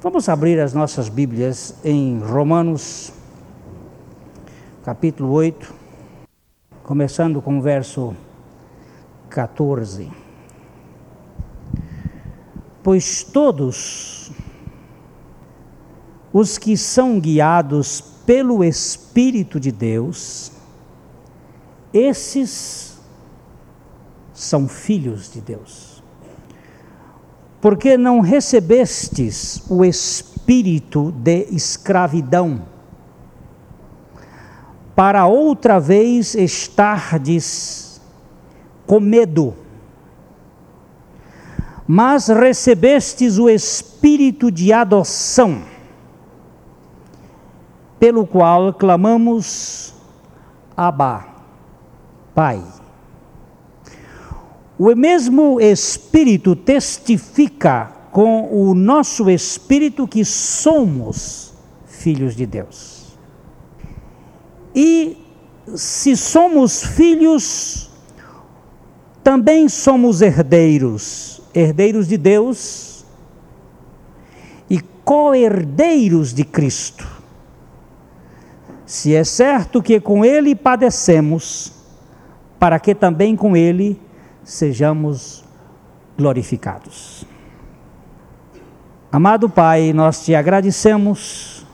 Vamos abrir as nossas Bíblias em Romanos, capítulo 8, começando com o verso 14. Pois todos os que são guiados pelo Espírito de Deus, esses são filhos de Deus porque não recebestes o espírito de escravidão, para outra vez estardes com medo, mas recebestes o espírito de adoção, pelo qual clamamos, Abba, Pai. O mesmo Espírito testifica com o nosso espírito que somos filhos de Deus. E se somos filhos, também somos herdeiros, herdeiros de Deus e co-herdeiros de Cristo. Se é certo que com Ele padecemos, para que também com Ele sejamos glorificados. Amado Pai, nós te agradecemos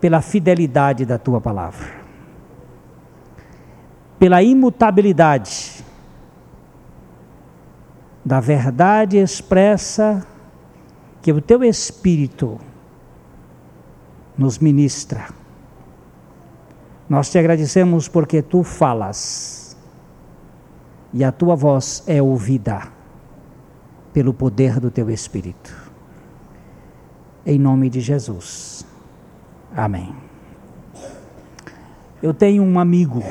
pela fidelidade da tua palavra, pela imutabilidade da verdade expressa que o teu Espírito nos ministra. Nós te agradecemos porque tu falas e a tua voz é ouvida pelo poder do teu Espírito. Em nome de Jesus. Amém. Eu tenho um amigo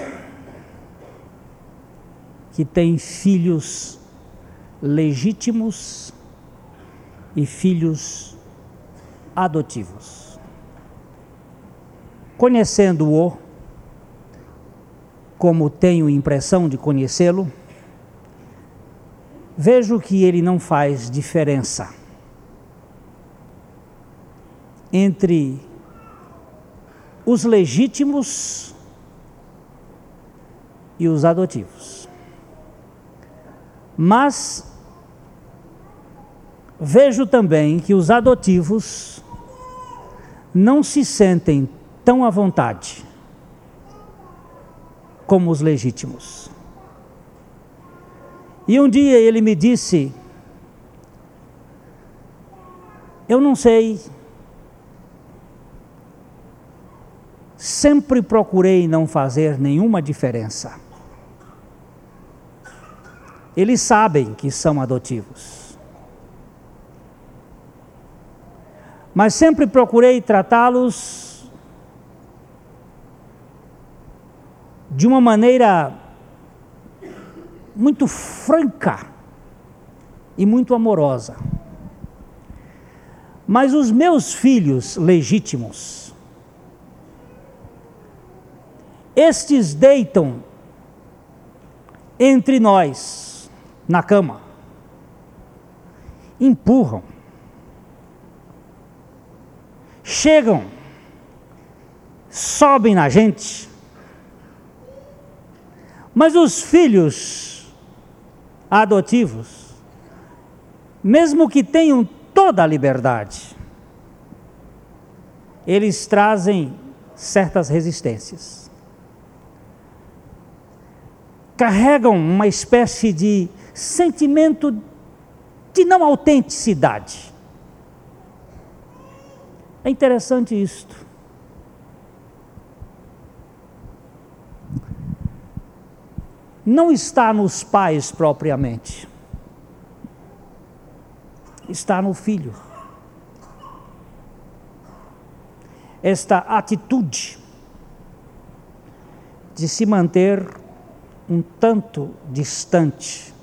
que tem filhos legítimos e filhos adotivos. Conhecendo-o, como tenho impressão de conhecê-lo, vejo que ele não faz diferença entre os legítimos e os adotivos. Mas vejo também que os adotivos não se sentem tão à vontade como os legítimos. E um dia ele me disse: Eu não sei, sempre procurei não fazer nenhuma diferença. Eles sabem que são adotivos. Mas sempre procurei tratá-los de uma maneira muito franca e muito amorosa. Mas os meus filhos legítimos, estes deitam entre nós na cama, empurram, chegam, sobem na gente, mas os filhos adotivos, mesmo que tenham toda a liberdade, eles trazem certas resistências. Carregam uma espécie de sentimento de não autenticidade. É interessante isto. Não está nos pais propriamente, está no filho. Esta atitude de se manter um tanto distante.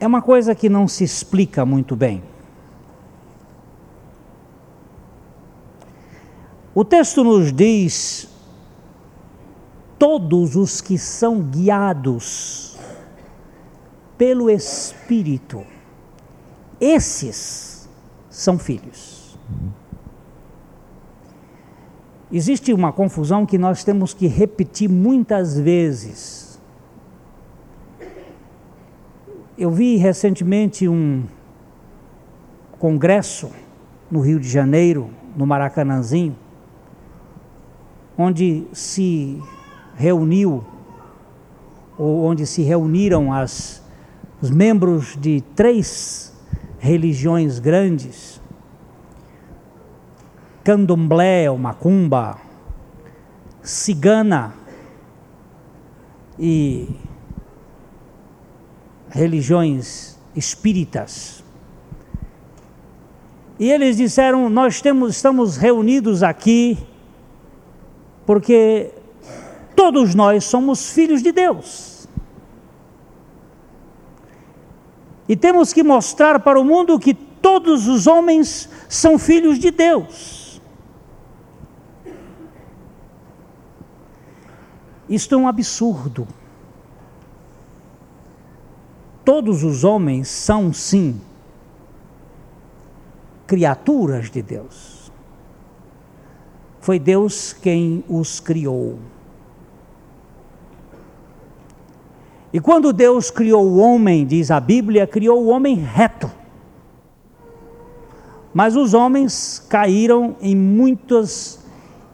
É uma coisa que não se explica muito bem. O texto nos diz todos os que são guiados pelo Espírito, esses são filhos. Existe uma confusão que nós temos que repetir muitas vezes. Eu vi recentemente um congresso no Rio de Janeiro, no Maracanãzinho, onde se reuniu, ou onde se reuniram as, os membros de três religiões grandes, candomblé ou macumba, cigana e religiões espíritas. E eles disseram: Nós temos, estamos reunidos aqui porque todos nós somos filhos de Deus. E temos que mostrar para o mundo que todos os homens são filhos de Deus. Isto é um absurdo. Todos os homens são, sim, criaturas de Deus. Foi Deus quem os criou. E quando Deus criou o homem, diz a Bíblia, criou o homem reto. Mas os homens caíram em muitos,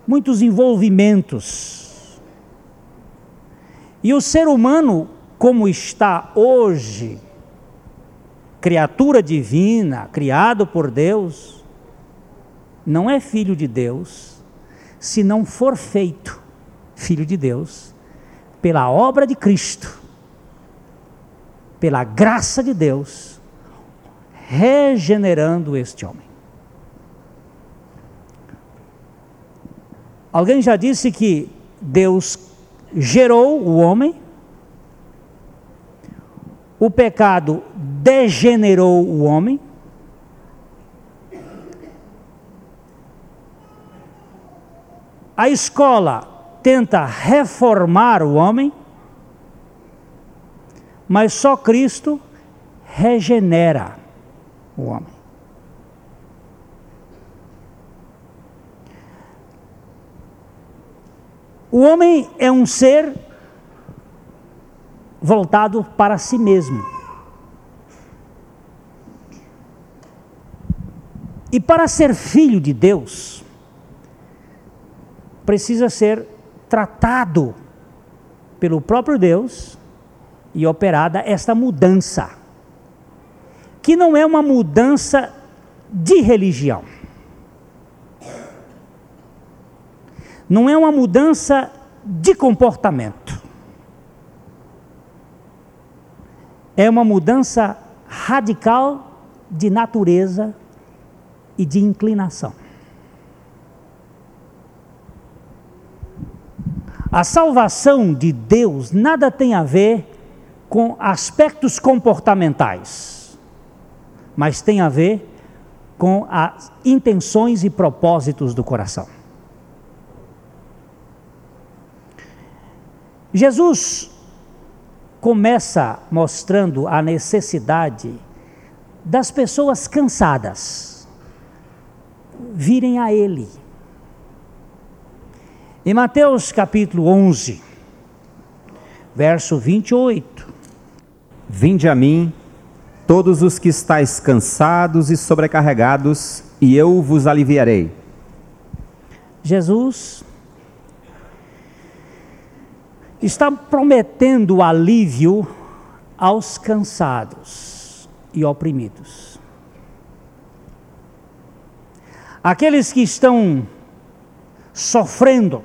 muitos envolvimentos. E o ser humano, como está hoje, criatura divina, criado por Deus, não é filho de Deus se não for feito filho de Deus pela obra de Cristo, pela graça de Deus, regenerando este homem. Alguém já disse que Deus gerou o homem, o pecado degenerou o homem. A escola tenta reformar o homem, mas só Cristo regenera o homem. O homem é um ser voltado para si mesmo. E para ser filho de Deus, precisa ser tratado pelo próprio Deus e operada esta mudança, que não é uma mudança de religião, não é uma mudança de comportamento, é uma mudança radical de natureza e de inclinação. A salvação de Deus nada tem a ver com aspectos comportamentais, mas tem a ver com as intenções e propósitos do coração. Jesus começa mostrando a necessidade das pessoas cansadas virem a Ele. Em Mateus capítulo 11, verso 28. Vinde a mim, todos os que estáis cansados e sobrecarregados, e eu vos aliviarei. Jesus está prometendo alívio aos cansados e oprimidos. Aqueles que estão sofrendo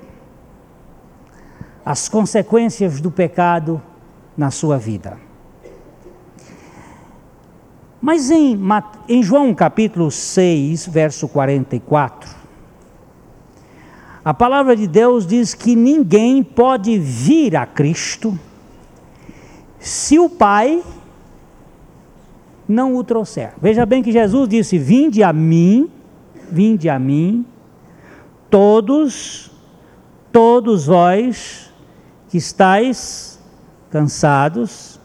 as consequências do pecado na sua vida. Mas em, em João capítulo 6, verso 44, a palavra de Deus diz que ninguém pode vir a Cristo se o Pai não o trouxer. Veja bem que Jesus disse: Vinde a mim, vinde a mim, todos, todos vós que estáis cansados,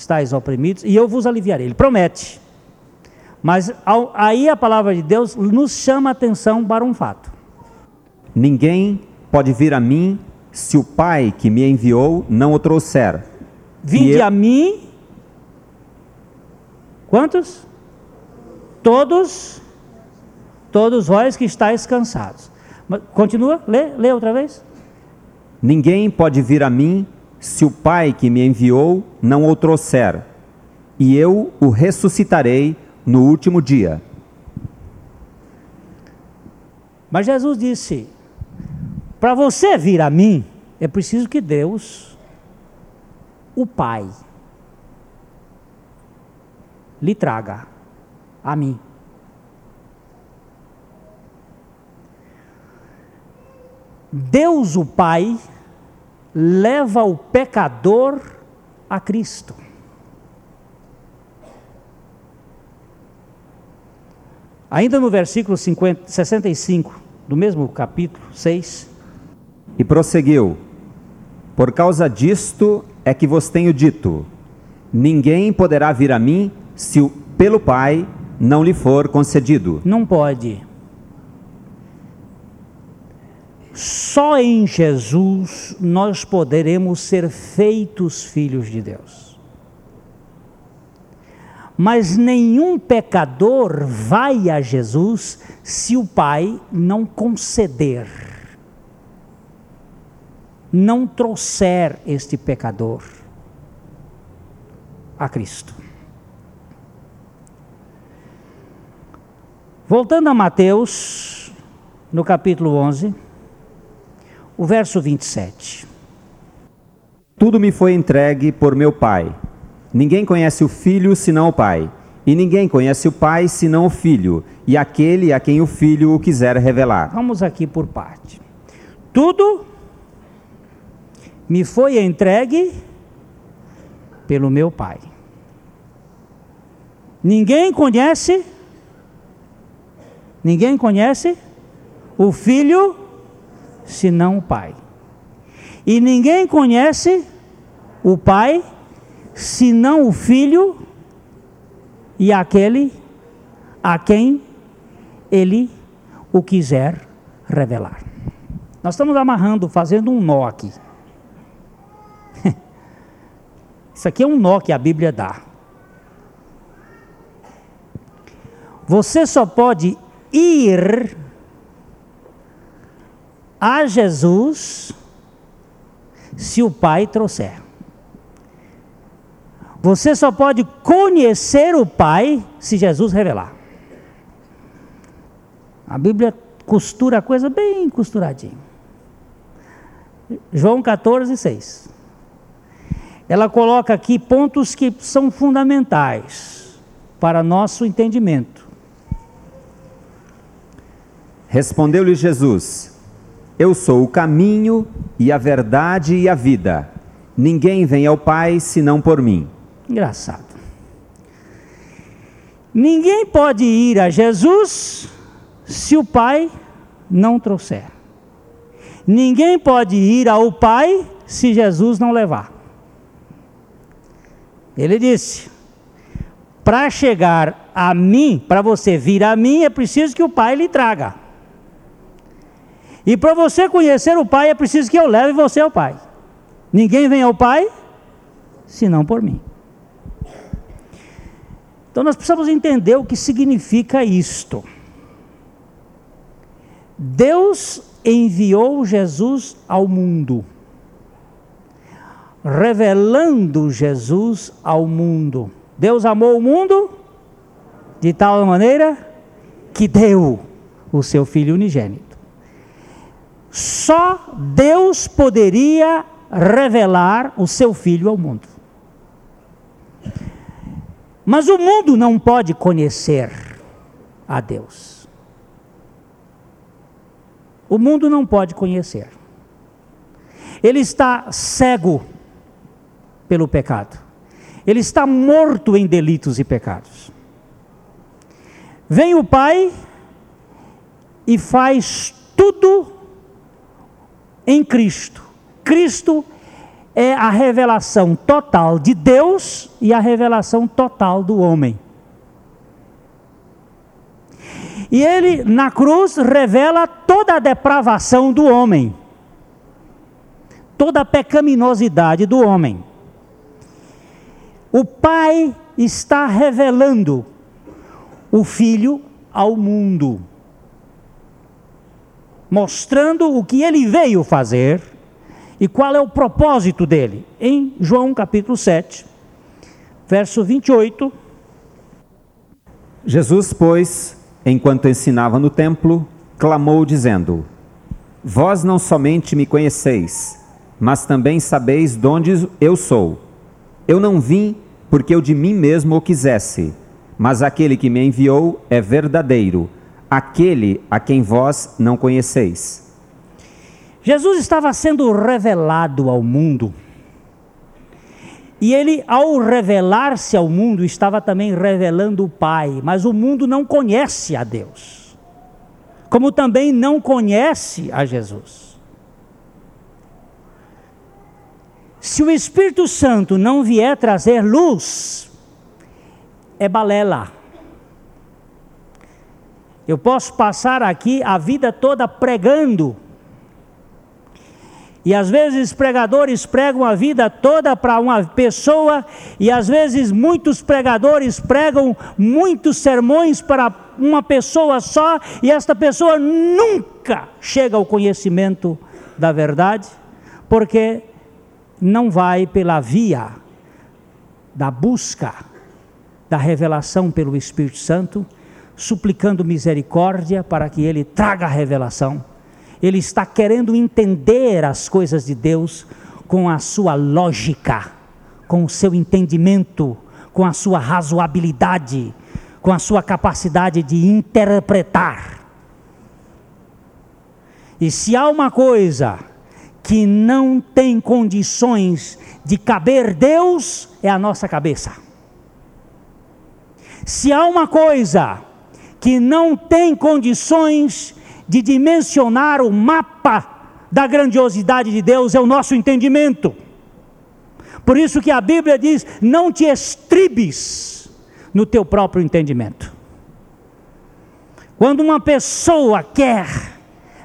estáis oprimidos, e eu vos aliviarei. Ele promete. Mas ao, aí a palavra de Deus nos chama a atenção para um fato. Ninguém pode vir a mim se o Pai que me enviou não o trouxer. Vinde eu... a mim. Quantos? Todos, todos vós que estáis cansados. Mas, continua, lê, lê outra vez. Ninguém pode vir a mim se o Pai que me enviou não o trouxer, e eu o ressuscitarei no último dia. Mas Jesus disse: para você vir a mim, é preciso que Deus, o Pai, lhe traga a mim. Deus, o Pai, leva o pecador a Cristo. Ainda no versículo 50, 65 do mesmo capítulo 6. E prosseguiu: Por causa disto é que vos tenho dito: ninguém poderá vir a mim se o, pelo Pai não lhe for concedido. Não pode. Só em Jesus nós poderemos ser feitos filhos de Deus mas nenhum pecador vai a Jesus se o Pai não conceder, não trouxer este pecador a Cristo. Voltando a Mateus, no capítulo 11, o verso 27. Tudo me foi entregue por meu Pai. Ninguém conhece o filho senão o pai, e ninguém conhece o pai senão o filho, e aquele a quem o filho o quiser revelar. Vamos aqui por parte. Tudo me foi entregue pelo meu pai. Ninguém conhece Ninguém conhece o filho senão o pai. E ninguém conhece o pai senão o filho e aquele a quem ele o quiser revelar. Nós estamos amarrando, fazendo um nó aqui. Isso aqui é um nó que a Bíblia dá. Você só pode ir a Jesus se o Pai trouxer. Você só pode conhecer o Pai se Jesus revelar. A Bíblia costura a coisa bem costuradinha. João 14, 6. Ela coloca aqui pontos que são fundamentais para nosso entendimento. Respondeu-lhe Jesus: Eu sou o caminho e a verdade e a vida. Ninguém vem ao Pai senão por mim. Engraçado. Ninguém pode ir a Jesus se o Pai não trouxer. Ninguém pode ir ao Pai se Jesus não levar. Ele disse: para chegar a mim, para você vir a mim, é preciso que o Pai lhe traga. E para você conhecer o Pai, é preciso que eu leve você ao Pai. Ninguém vem ao Pai senão por mim. Então nós precisamos entender o que significa isto. Deus enviou Jesus ao mundo, revelando Jesus ao mundo. Deus amou o mundo de tal maneira que deu o seu Filho unigênito. Só Deus poderia revelar o seu Filho ao mundo. Mas o mundo não pode conhecer a Deus. O mundo não pode conhecer. Ele está cego pelo pecado. Ele está morto em delitos e pecados. Vem o Pai e faz tudo em Cristo. Cristo é a revelação total de Deus e a revelação total do homem. E ele, na cruz, revela toda a depravação do homem, toda a pecaminosidade do homem. O Pai está revelando o Filho ao mundo, mostrando o que ele veio fazer e qual é o propósito dele. Em João capítulo 7, verso 28. Jesus, pois, enquanto ensinava no templo, clamou, dizendo: Vós não somente me conheceis, mas também sabeis de onde eu sou. Eu não vim porque eu de mim mesmo o quisesse, mas aquele que me enviou é verdadeiro, aquele a quem vós não conheceis. Jesus estava sendo revelado ao mundo. E ele, ao revelar-se ao mundo, estava também revelando o Pai, mas o mundo não conhece a Deus, como também não conhece a Jesus. Se o Espírito Santo não vier trazer luz, é balela. Eu posso passar aqui a vida toda pregando. E às vezes pregadores pregam a vida toda para uma pessoa, e às vezes muitos pregadores pregam muitos sermões para uma pessoa só, e esta pessoa nunca chega ao conhecimento da verdade, porque não vai pela via da busca da revelação pelo Espírito Santo, suplicando misericórdia para que ele traga a revelação ele está querendo entender as coisas de Deus com a sua lógica, com o seu entendimento, com a sua razoabilidade, com a sua capacidade de interpretar. E se há uma coisa que não tem condições de caber Deus, é a nossa cabeça. Se há uma coisa que não tem condições de dimensionar o mapa da grandiosidade de Deus é o nosso entendimento. Por isso que a Bíblia diz: não te estribes no teu próprio entendimento. Quando uma pessoa quer,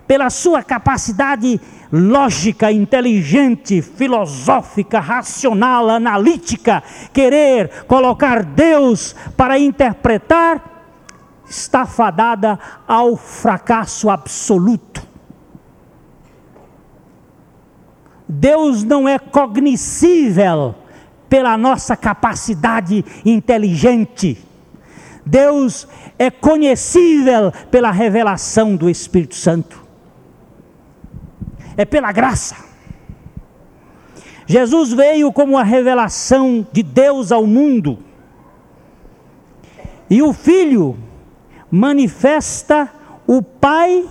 pela sua capacidade lógica, inteligente, filosófica, racional, analítica, querer colocar Deus para interpretar, está fadada ao fracasso absoluto. Deus não é cognoscível pela nossa capacidade inteligente. Deus é conhecível pela revelação do Espírito Santo. É pela graça. Jesus veio como a revelação de Deus ao mundo. E o Filho manifesta o pai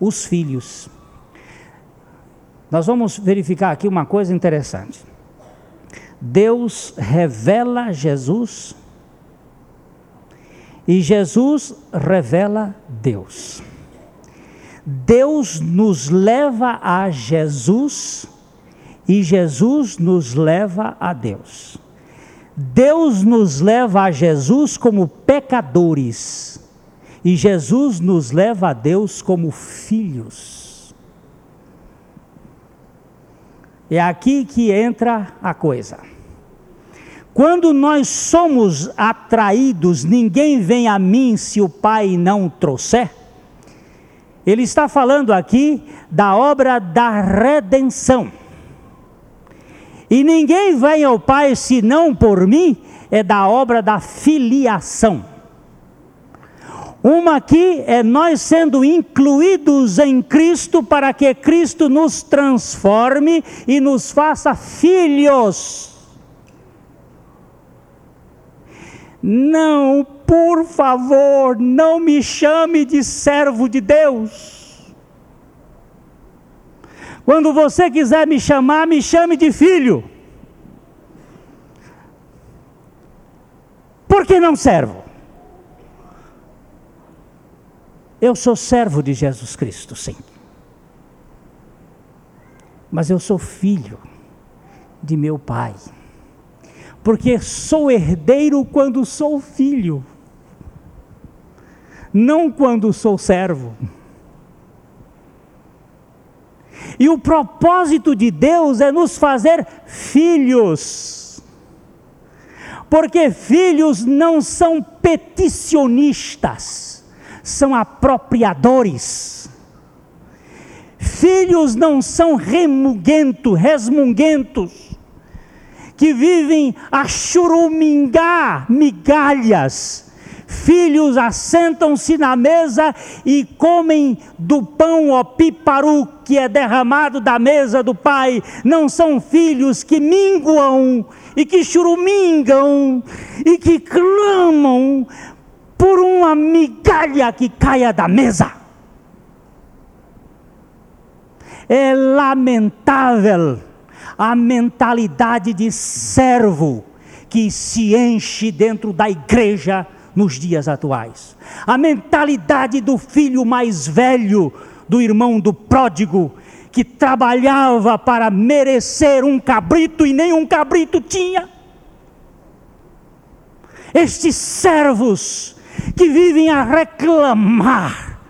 os filhos. Nós vamos verificar aqui uma coisa interessante. Deus revela Jesus e Jesus revela Deus. Deus nos leva a Jesus e Jesus nos leva a Deus. Deus nos leva a Jesus como pecadores e Jesus nos leva a Deus como filhos. É aqui que entra a coisa. Quando nós somos atraídos, ninguém vem a mim se o Pai não trouxer. Ele está falando aqui da obra da redenção. E ninguém vem ao Pai senão por mim, é da obra da filiação. Uma aqui é nós sendo incluídos em Cristo para que Cristo nos transforme e nos faça filhos. Não, por favor, não me chame de servo de Deus. Quando você quiser me chamar, me chame de filho. Por que não servo? Eu sou servo de Jesus Cristo, sim. mas eu sou filho de meu pai. Porque sou herdeiro quando sou filho, não quando sou servo. E o propósito de Deus é nos fazer filhos. Porque filhos não são peticionistas, são apropriadores. Filhos não são remuguentos, resmunguentos, que vivem a churumingar migalhas Filhos assentam-se na mesa e comem do pão opíparo que é derramado da mesa do pai. Não são filhos que minguam e que churumingam e que clamam por uma migalha que caia da mesa. É lamentável a mentalidade de servo que se enche dentro da igreja nos dias atuais. A mentalidade do filho mais velho, do irmão do pródigo, que trabalhava para merecer um cabrito e nem um cabrito tinha. Estes servos que vivem a reclamar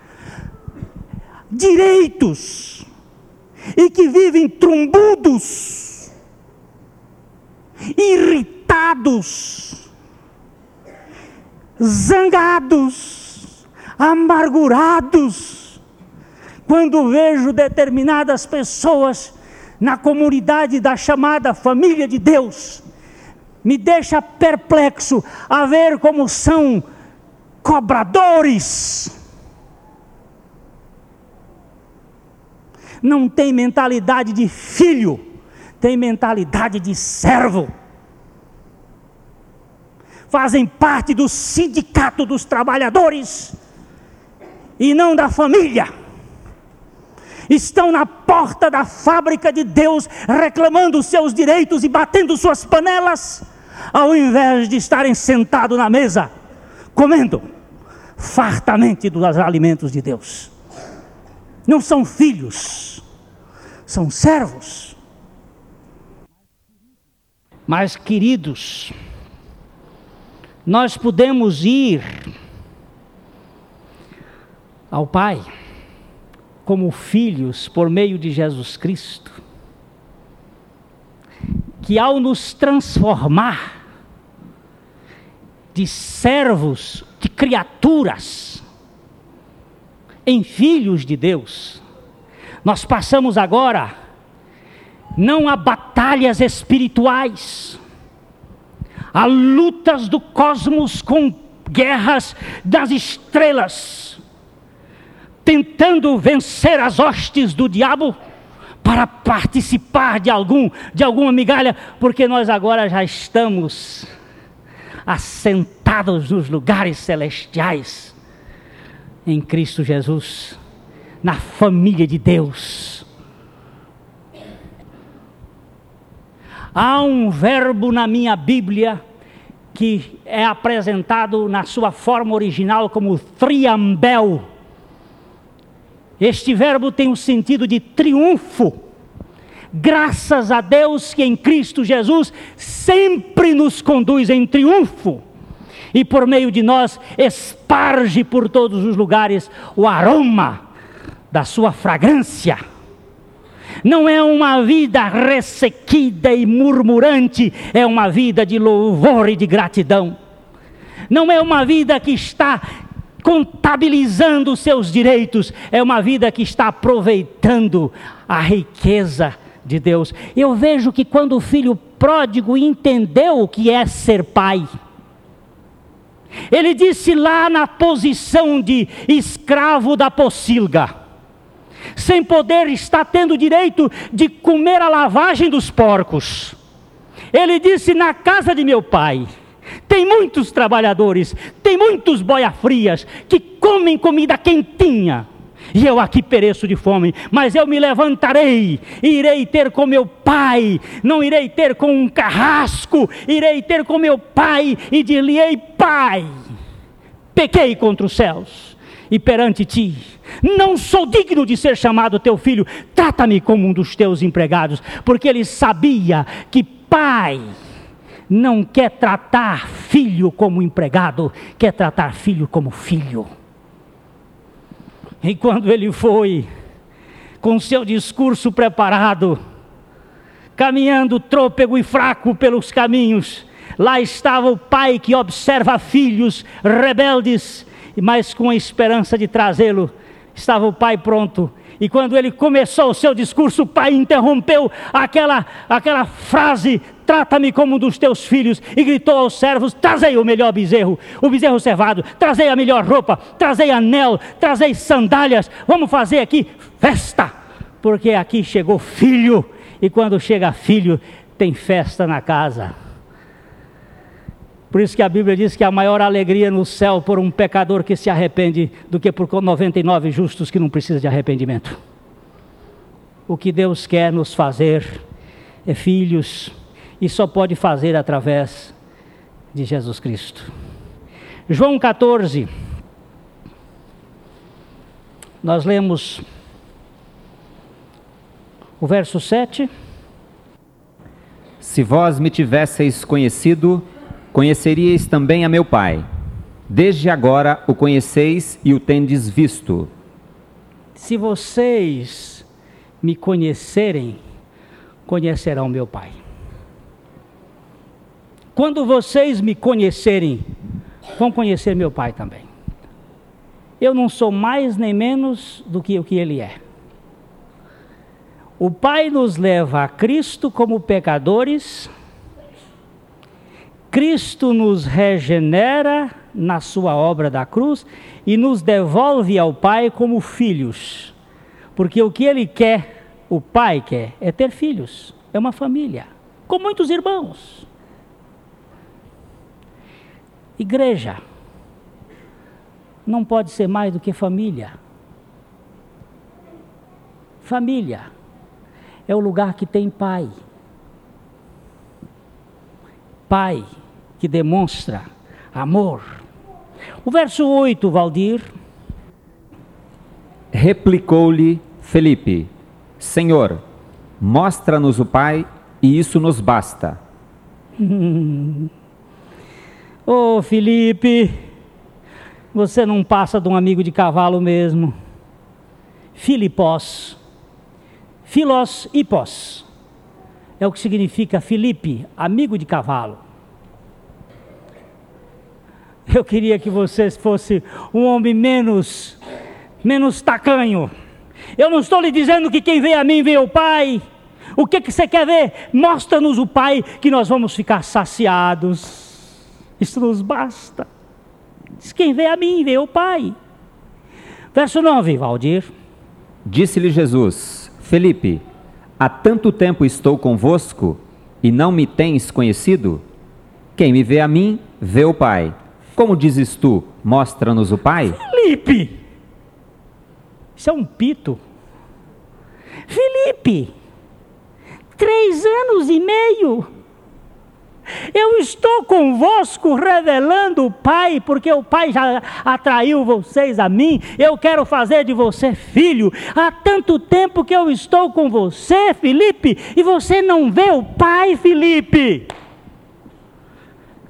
direitos e que vivem trombudos, irritados, zangados, amargurados, quando vejo determinadas pessoas na comunidade da chamada família de Deus, me deixa perplexo a ver como são cobradores. Não tem mentalidade de filho, tem mentalidade de servo fazem parte do sindicato dos trabalhadores e não da família. Estão na porta da fábrica de Deus reclamando seus direitos e batendo suas panelas, ao invés de estarem sentados na mesa, comendo fartamente dos alimentos de Deus. Não são filhos, são servos. Mas queridos, nós podemos ir ao Pai como filhos por meio de Jesus Cristo, que ao nos transformar de servos, de criaturas, em filhos de Deus, nós passamos agora não a batalhas espirituais, Há lutas do cosmos com guerras das estrelas, tentando vencer as hostes do diabo para participar de algum de alguma migalha, porque nós agora já estamos assentados nos lugares celestiais em Cristo Jesus, na família de Deus. Há um verbo na minha Bíblia que é apresentado na sua forma original como triambel. Este verbo tem o sentido de triunfo. Graças a Deus que em Cristo Jesus sempre nos conduz em triunfo e por meio de nós esparge por todos os lugares o aroma da sua fragrância não é uma vida ressequida e murmurante, é uma vida de louvor e de gratidão. Não é uma vida que está contabilizando os seus direitos, é uma vida que está aproveitando a riqueza de Deus. Eu vejo que quando o filho pródigo entendeu o que é ser pai, ele disse lá na posição de escravo da pocilga, sem poder estar tendo direito de comer a lavagem dos porcos. Ele disse: Na casa de meu pai, tem muitos trabalhadores, tem muitos boia-frias que comem comida quentinha. E eu aqui pereço de fome, mas eu me levantarei, irei ter com meu pai, não irei ter com um carrasco, irei ter com meu pai e dir-lhe-ei: Pai, pequei contra os céus e perante ti. Não sou digno de ser chamado teu filho, trata-me como um dos teus empregados, porque ele sabia que pai não quer tratar filho como empregado, quer tratar filho como filho. E quando ele foi, com seu discurso preparado, caminhando trôpego e fraco pelos caminhos, lá estava o pai que observa filhos rebeldes, mas com a esperança de trazê-lo, estava o pai pronto e quando ele começou o seu discurso, o pai interrompeu aquela, aquela frase: Trata-me como um dos teus filhos, e gritou aos servos: Trazei o melhor bezerro, o bezerro cevado, trazei a melhor roupa, trazei anel, trazei sandálias, vamos fazer aqui festa, porque aqui chegou filho, e quando chega filho, tem festa na casa. Por isso que a Bíblia diz que a maior alegria no céu por um pecador que se arrepende do que por 99 justos que não precisam de arrependimento. O que Deus quer nos fazer é filhos e só pode fazer através de Jesus Cristo. João 14. Nós lemos o verso 7. Se vós me tivesseis conhecido, Conheceríeis também a meu Pai. Desde agora o conheceis e o tendes visto. Se vocês me conhecerem, conhecerão meu Pai. Quando vocês me conhecerem, vão conhecer meu Pai também. Eu não sou mais nem menos do que o que Ele é. O Pai nos leva a Cristo como pecadores Cristo nos regenera na sua obra da cruz e nos devolve ao Pai como filhos. Porque o que ele quer, o Pai quer, é ter filhos, é uma família, com muitos irmãos. Igreja não pode ser mais do que família. Família é o lugar que tem pai. Pai que demonstra amor. O verso 8, Valdir. Replicou-lhe Felipe: Senhor, mostra-nos o Pai e isso nos basta. Ô oh, Felipe, você não passa de um amigo de cavalo mesmo. Filipós, Filos Hipos, é o que significa Felipe, amigo de cavalo. Eu queria que você fosse um homem menos, menos tacanho. Eu não estou lhe dizendo que quem vê a mim vê o Pai. O que, que você quer ver? Mostra-nos o Pai que nós vamos ficar saciados. Isso nos basta. Diz, quem vê a mim vê o Pai. Verso 9, Valdir. Disse-lhe Jesus: Felipe, há tanto tempo estou convosco e não me tens conhecido? Quem me vê a mim, vê o Pai. Como dizes tu, mostra-nos o Pai? Felipe! Isso é um pito. Felipe! Três anos e meio. Eu estou convosco revelando o Pai, porque o Pai já atraiu vocês a mim. Eu quero fazer de você filho. Há tanto tempo que eu estou com você, Felipe, e você não vê o Pai, Felipe.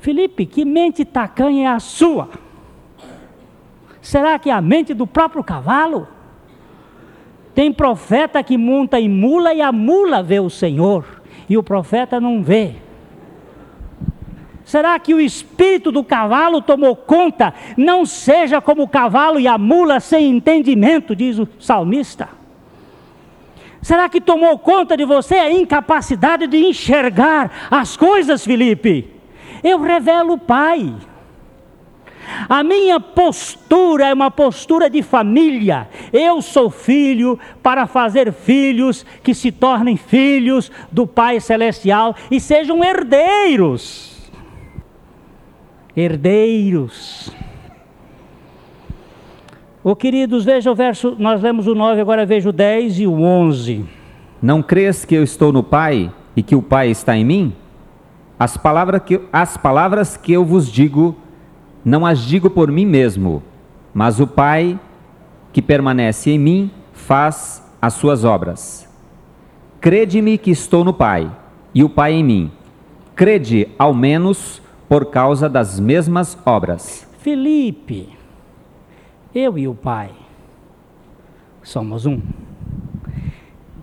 Felipe, que mente tacanha é a sua? Será que é a mente do próprio cavalo? Tem profeta que monta em mula e a mula vê o Senhor, e o profeta não vê. Será que o espírito do cavalo tomou conta? Não seja como o cavalo e a mula sem entendimento, diz o salmista. Será que tomou conta de você a incapacidade de enxergar as coisas, Felipe? Eu revelo o Pai. A minha postura é uma postura de família. Eu sou filho para fazer filhos que se tornem filhos do Pai Celestial e sejam herdeiros. Herdeiros. Oh, queridos, veja o verso, nós lemos o 9, agora veja o 10 e o 11. Não crês que eu estou no Pai e que o Pai está em mim? As palavras, que, as palavras que eu vos digo, não as digo por mim mesmo, mas o Pai que permanece em mim faz as suas obras. Crede-me que estou no Pai, e o Pai em mim. Crede, ao menos, por causa das mesmas obras. Felipe, eu e o Pai somos um.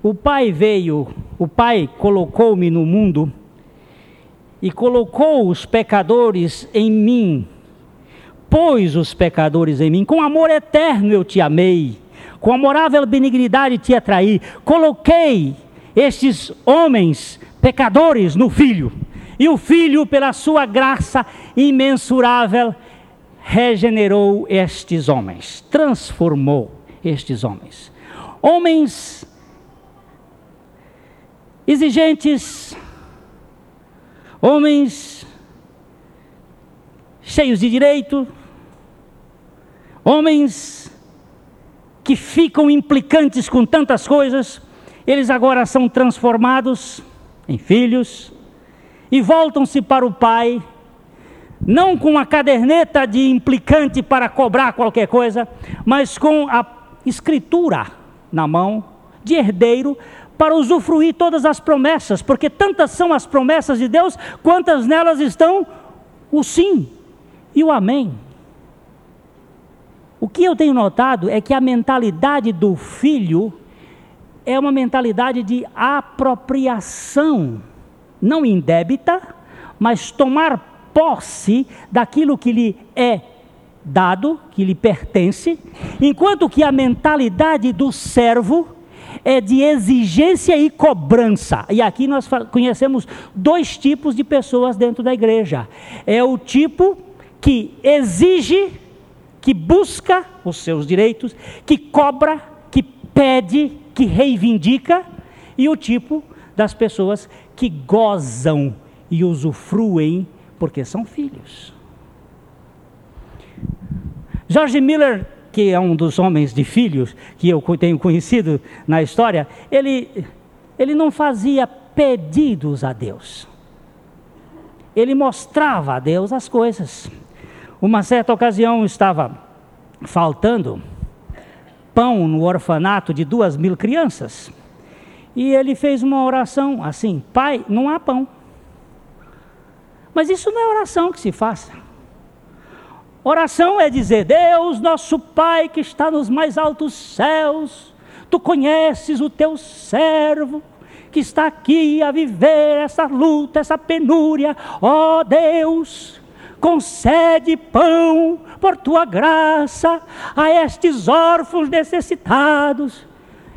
O Pai veio, o Pai colocou-me no mundo e colocou os pecadores em mim, pôs os pecadores em mim, com amor eterno eu te amei, com amorável benignidade te atraí, coloquei estes homens pecadores no Filho, e o Filho, pela sua graça imensurável, regenerou estes homens, transformou estes homens. Homens exigentes, homens cheios de direito, homens que ficam implicantes com tantas coisas, eles agora são transformados em filhos e voltam-se para o Pai, não com a caderneta de implicante para cobrar qualquer coisa, mas com a escritura na mão de herdeiro para usufruir todas as promessas, porque tantas são as promessas de Deus, quantas nelas estão o sim e o amém. O que eu tenho notado é que a mentalidade do filho é uma mentalidade de apropriação, não indébita, mas tomar posse daquilo que lhe é dado, que lhe pertence, enquanto que a mentalidade do servo é de exigência e cobrança. E aqui nós conhecemos dois tipos de pessoas dentro da igreja. É o tipo que exige, que busca os seus direitos, que cobra, que pede, que reivindica, e o tipo das pessoas que gozam e usufruem porque são filhos. George Miller que é um dos homens de filhos que eu tenho conhecido na história, ele, ele não fazia pedidos a Deus. Ele mostrava a Deus as coisas. Uma certa ocasião estava faltando pão no orfanato de duas mil crianças. E ele fez uma oração assim: Pai, não há pão. Mas isso não é oração que se faça. Oração é dizer: Deus, nosso Pai que está nos mais altos céus, tu conheces o teu servo que está aqui a viver essa luta, essa penúria. Ó oh, Deus, concede pão por tua graça a estes órfãos necessitados.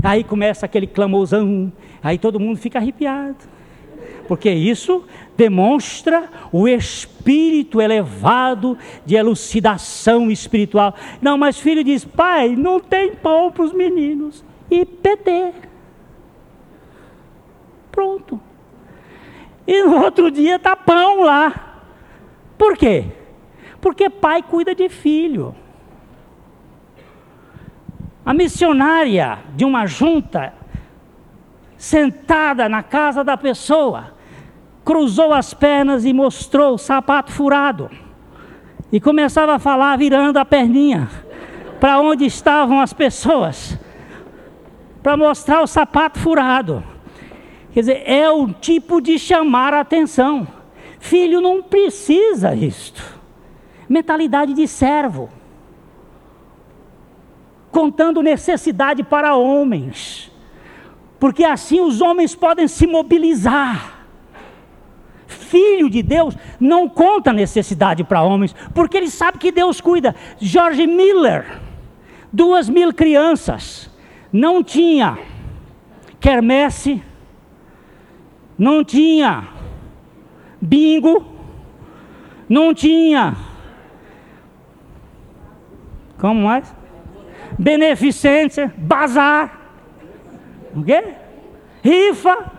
Aí começa aquele clamorzão, aí todo mundo fica arrepiado porque isso demonstra o espírito elevado de elucidação espiritual. Não, mas filho diz: pai, não tem pão para os meninos. E PT. Pronto. E no outro dia está pão lá. Por quê? Porque pai cuida de filho. A missionária de uma junta sentada na casa da pessoa, cruzou as pernas e mostrou o sapato furado. E começava a falar virando a perninha para onde estavam as pessoas, para mostrar o sapato furado. Quer dizer, é o tipo de chamar a atenção. Filho não precisa isto. Mentalidade de servo. Contando necessidade para homens porque assim os homens podem se mobilizar. Filho de Deus não conta necessidade para homens, porque ele sabe que Deus cuida. George Miller, duas mil crianças, não tinha quermesse, não tinha bingo, não tinha. Como mais? Beneficência, bazar o quê? Rifa,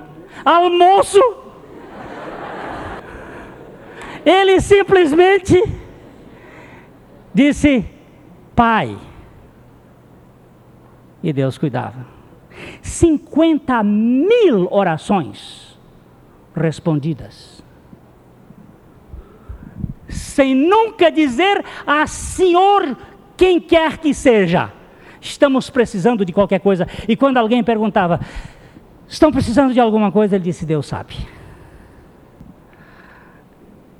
almoço. Ele simplesmente disse: Pai. E Deus cuidava. 50 mil orações respondidas. Sem nunca dizer a Senhor, quem quer que seja estamos precisando de qualquer coisa. E quando alguém perguntava, estão precisando de alguma coisa, ele disse: Deus sabe.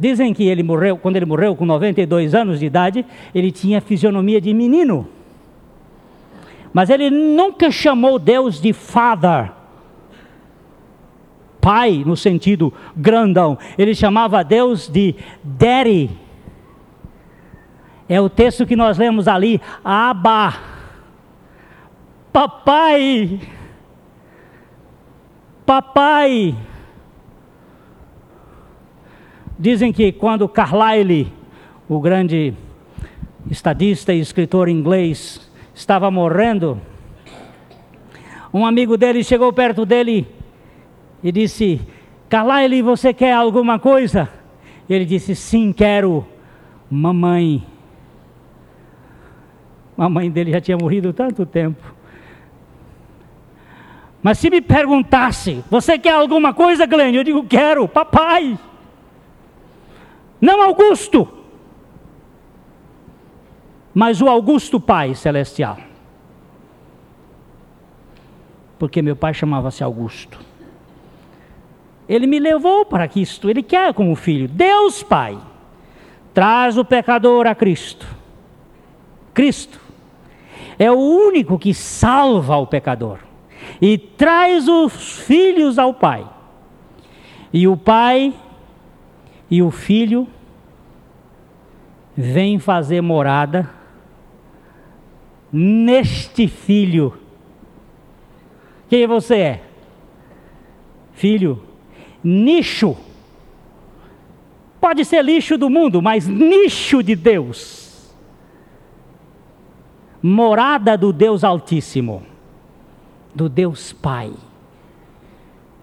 Dizem que ele morreu, quando ele morreu com 92 anos de idade, ele tinha fisionomia de menino. Mas ele nunca chamou Deus de Father, pai no sentido grandão. Ele chamava Deus de Daddy. É o texto que nós lemos ali, Abba, papai, papai. Dizem que quando Carlyle, o grande estadista e escritor inglês, estava morrendo, um amigo dele chegou perto dele e disse: Carlyle, você quer alguma coisa? Ele disse: Sim, quero, mamãe. A mãe dele já tinha morrido tanto tempo. Mas se me perguntasse, você quer alguma coisa, Glenn? Eu digo, quero, papai não Augusto, mas o Augusto Pai Celestial. Porque meu pai chamava-se Augusto. Ele me levou para Cristo, ele quer como filho. Deus Pai traz o pecador a Cristo. Cristo é o único que salva o pecador e traz os filhos ao Pai. E o Pai e o filho vem fazer morada neste filho. Quem você é? Filho. Nicho. Pode ser lixo do mundo, mas nicho de Deus. Morada do Deus Altíssimo, do Deus Pai.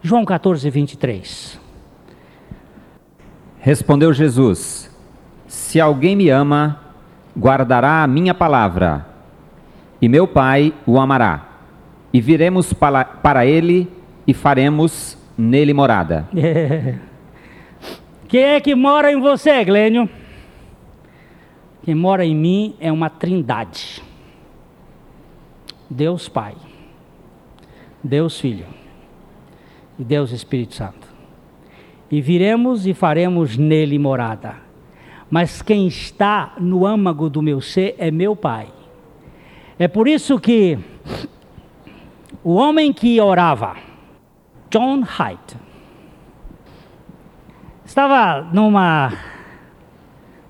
João 14, 23. Respondeu Jesus: Se alguém me ama, guardará a minha palavra, e meu Pai o amará. E viremos para, para ele e faremos nele morada. Quem é que mora em você, Glênio? Quem mora em mim é uma trindade. Deus Pai, Deus Filho e Deus Espírito Santo e viremos e faremos nele morada. Mas quem está no âmago do meu ser é meu Pai. É por isso que o homem que orava, John Haidt, estava numa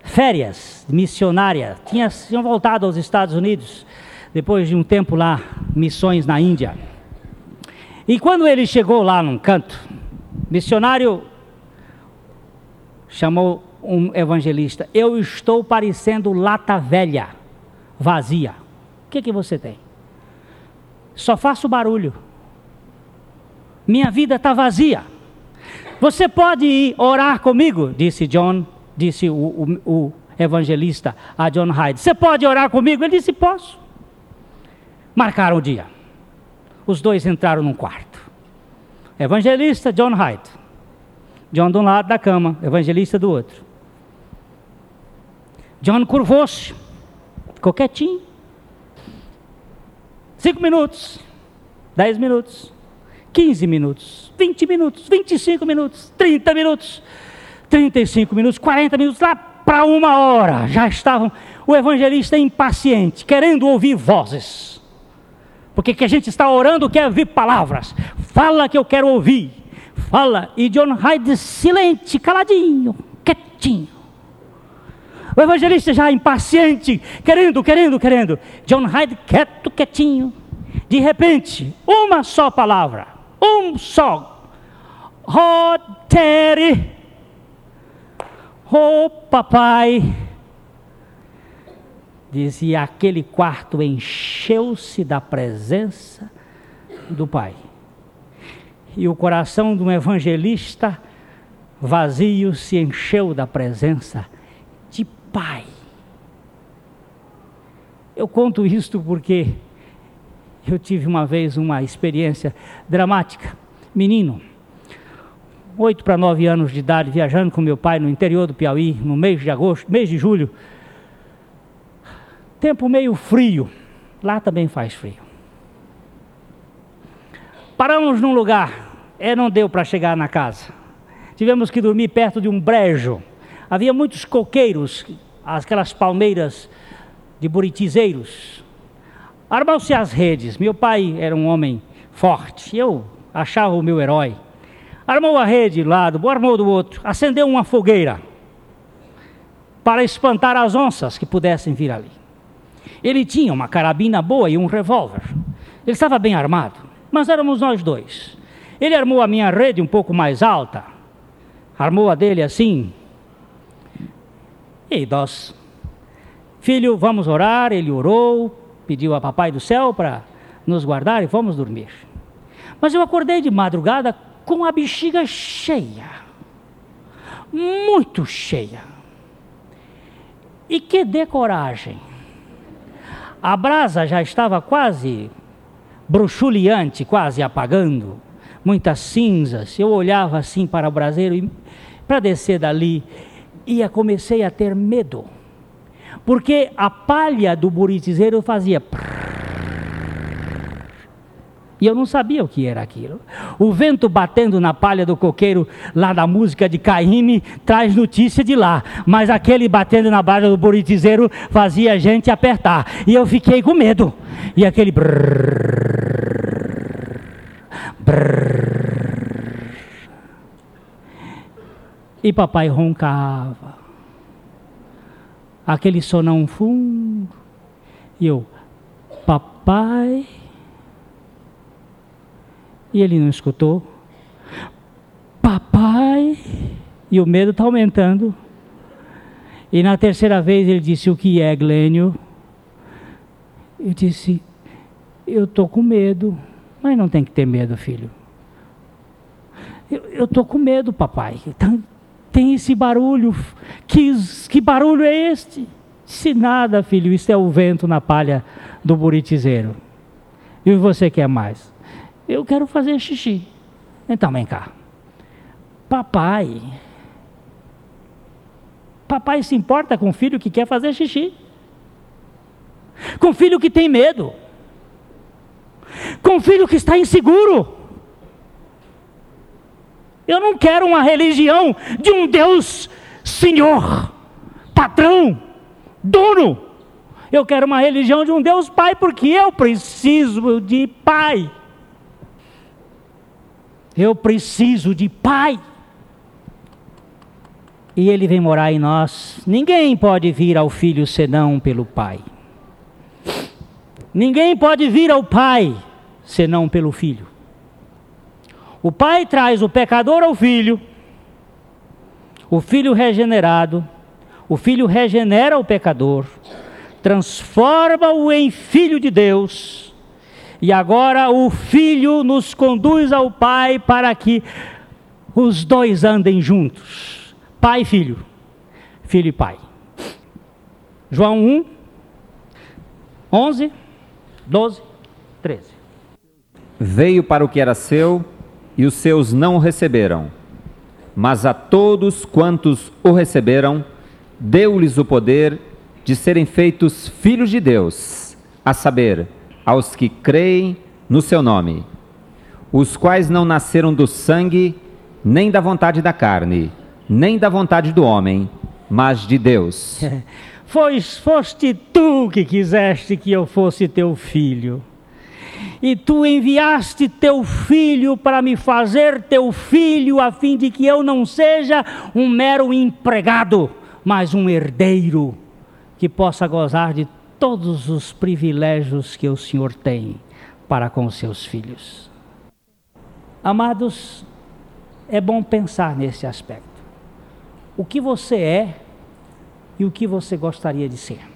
férias missionária, tinha, tinha voltado aos Estados Unidos, depois de um tempo lá, missões na Índia. E quando ele chegou lá num canto, missionário chamou um evangelista: Eu estou parecendo lata velha, vazia. O que, que você tem? Só faço barulho. Minha vida está vazia. Você pode ir orar comigo? Disse John, disse o, o, o evangelista a John Hyde. Você pode orar comigo? Ele disse: Posso. Marcaram o dia. Os dois entraram num quarto. Evangelista John Hyde John de um lado da cama, evangelista do outro. John curvou-se, ficou quietinho. Cinco minutos, dez minutos, quinze minutos, vinte minutos, vinte e cinco minutos, trinta minutos, trinta e cinco minutos, quarenta minutos, lá para uma hora. Já estavam, o evangelista impaciente, querendo ouvir vozes. Porque que a gente está orando quer ouvir palavras. Fala que eu quero ouvir fala e John Hyde silente, caladinho, quietinho. O evangelista já impaciente, querendo, querendo, querendo. John Hyde quieto, quietinho. De repente, uma só palavra, um só. Oh, Terry. Oh, papai. Dizia aquele quarto encheu-se da presença do pai e o coração de um evangelista vazio se encheu da presença de Pai. Eu conto isto porque eu tive uma vez uma experiência dramática. Menino, oito para nove anos de idade, viajando com meu pai no interior do Piauí, no mês de agosto, mês de julho. Tempo meio frio, Lá também faz frio. Paramos num lugar, é, não deu para chegar na casa. Tivemos que dormir perto de um brejo. Havia muitos coqueiros, aquelas palmeiras de buritizeiros. Armam-se as redes. Meu pai era um homem forte, eu achava o meu herói. Armou a rede de um lado, armou do outro, acendeu uma fogueira para espantar as onças que pudessem vir ali. Ele tinha uma carabina boa e um revólver. Ele estava bem armado, mas éramos nós dois. Ele armou a minha rede um pouco mais alta, armou a dele assim. E nós, filho, vamos orar. Ele orou, pediu a Papai do Céu para nos guardar e fomos dormir. Mas eu acordei de madrugada com a bexiga cheia, muito cheia. E que decoragem! A brasa já estava quase bruxuleante, quase apagando, muitas cinzas. Eu olhava assim para o braseiro e para descer dali, e comecei a ter medo. Porque a palha do buritizeiro fazia prrr, e eu não sabia o que era aquilo. O vento batendo na palha do coqueiro, lá da música de Caíme, traz notícia de lá. Mas aquele batendo na palha do buritizeiro fazia a gente apertar. E eu fiquei com medo. E aquele. E papai roncava. Aquele sonão fundo. E eu, papai e ele não escutou. Papai! E o medo está aumentando. E na terceira vez ele disse: O que é, Glênio? Eu disse: Eu estou com medo. Mas não tem que ter medo, filho. Eu estou com medo, papai. Então, tem esse barulho. Que, que barulho é este? Se nada, filho, isso é o vento na palha do buritizeiro. E você quer mais? Eu quero fazer xixi. Então vem cá. Papai. Papai se importa com o filho que quer fazer xixi. Com o filho que tem medo. Com o filho que está inseguro. Eu não quero uma religião de um Deus Senhor, patrão, dono. Eu quero uma religião de um Deus Pai, porque eu preciso de Pai. Eu preciso de pai. E ele vem morar em nós. Ninguém pode vir ao filho senão pelo pai. Ninguém pode vir ao pai senão pelo filho. O pai traz o pecador ao filho. O filho regenerado, o filho regenera o pecador, transforma-o em filho de Deus e agora o Filho nos conduz ao Pai para que os dois andem juntos. Pai e Filho. Filho e Pai. João 1, 11, 12, 13. Veio para o que era seu e os seus não o receberam. Mas a todos quantos o receberam, deu-lhes o poder de serem feitos filhos de Deus, a saber, aos que creem no seu nome, os quais não nasceram do sangue, nem da vontade da carne, nem da vontade do homem, mas de Deus. Pois foste tu que quiseste que eu fosse teu filho. E tu enviaste teu filho para me fazer teu filho, a fim de que eu não seja um mero empregado, mas um herdeiro que possa gozar de todos os privilégios que o Senhor tem para com os seus filhos. Amados, é bom pensar nesse aspecto. O que você é e o que você gostaria de ser.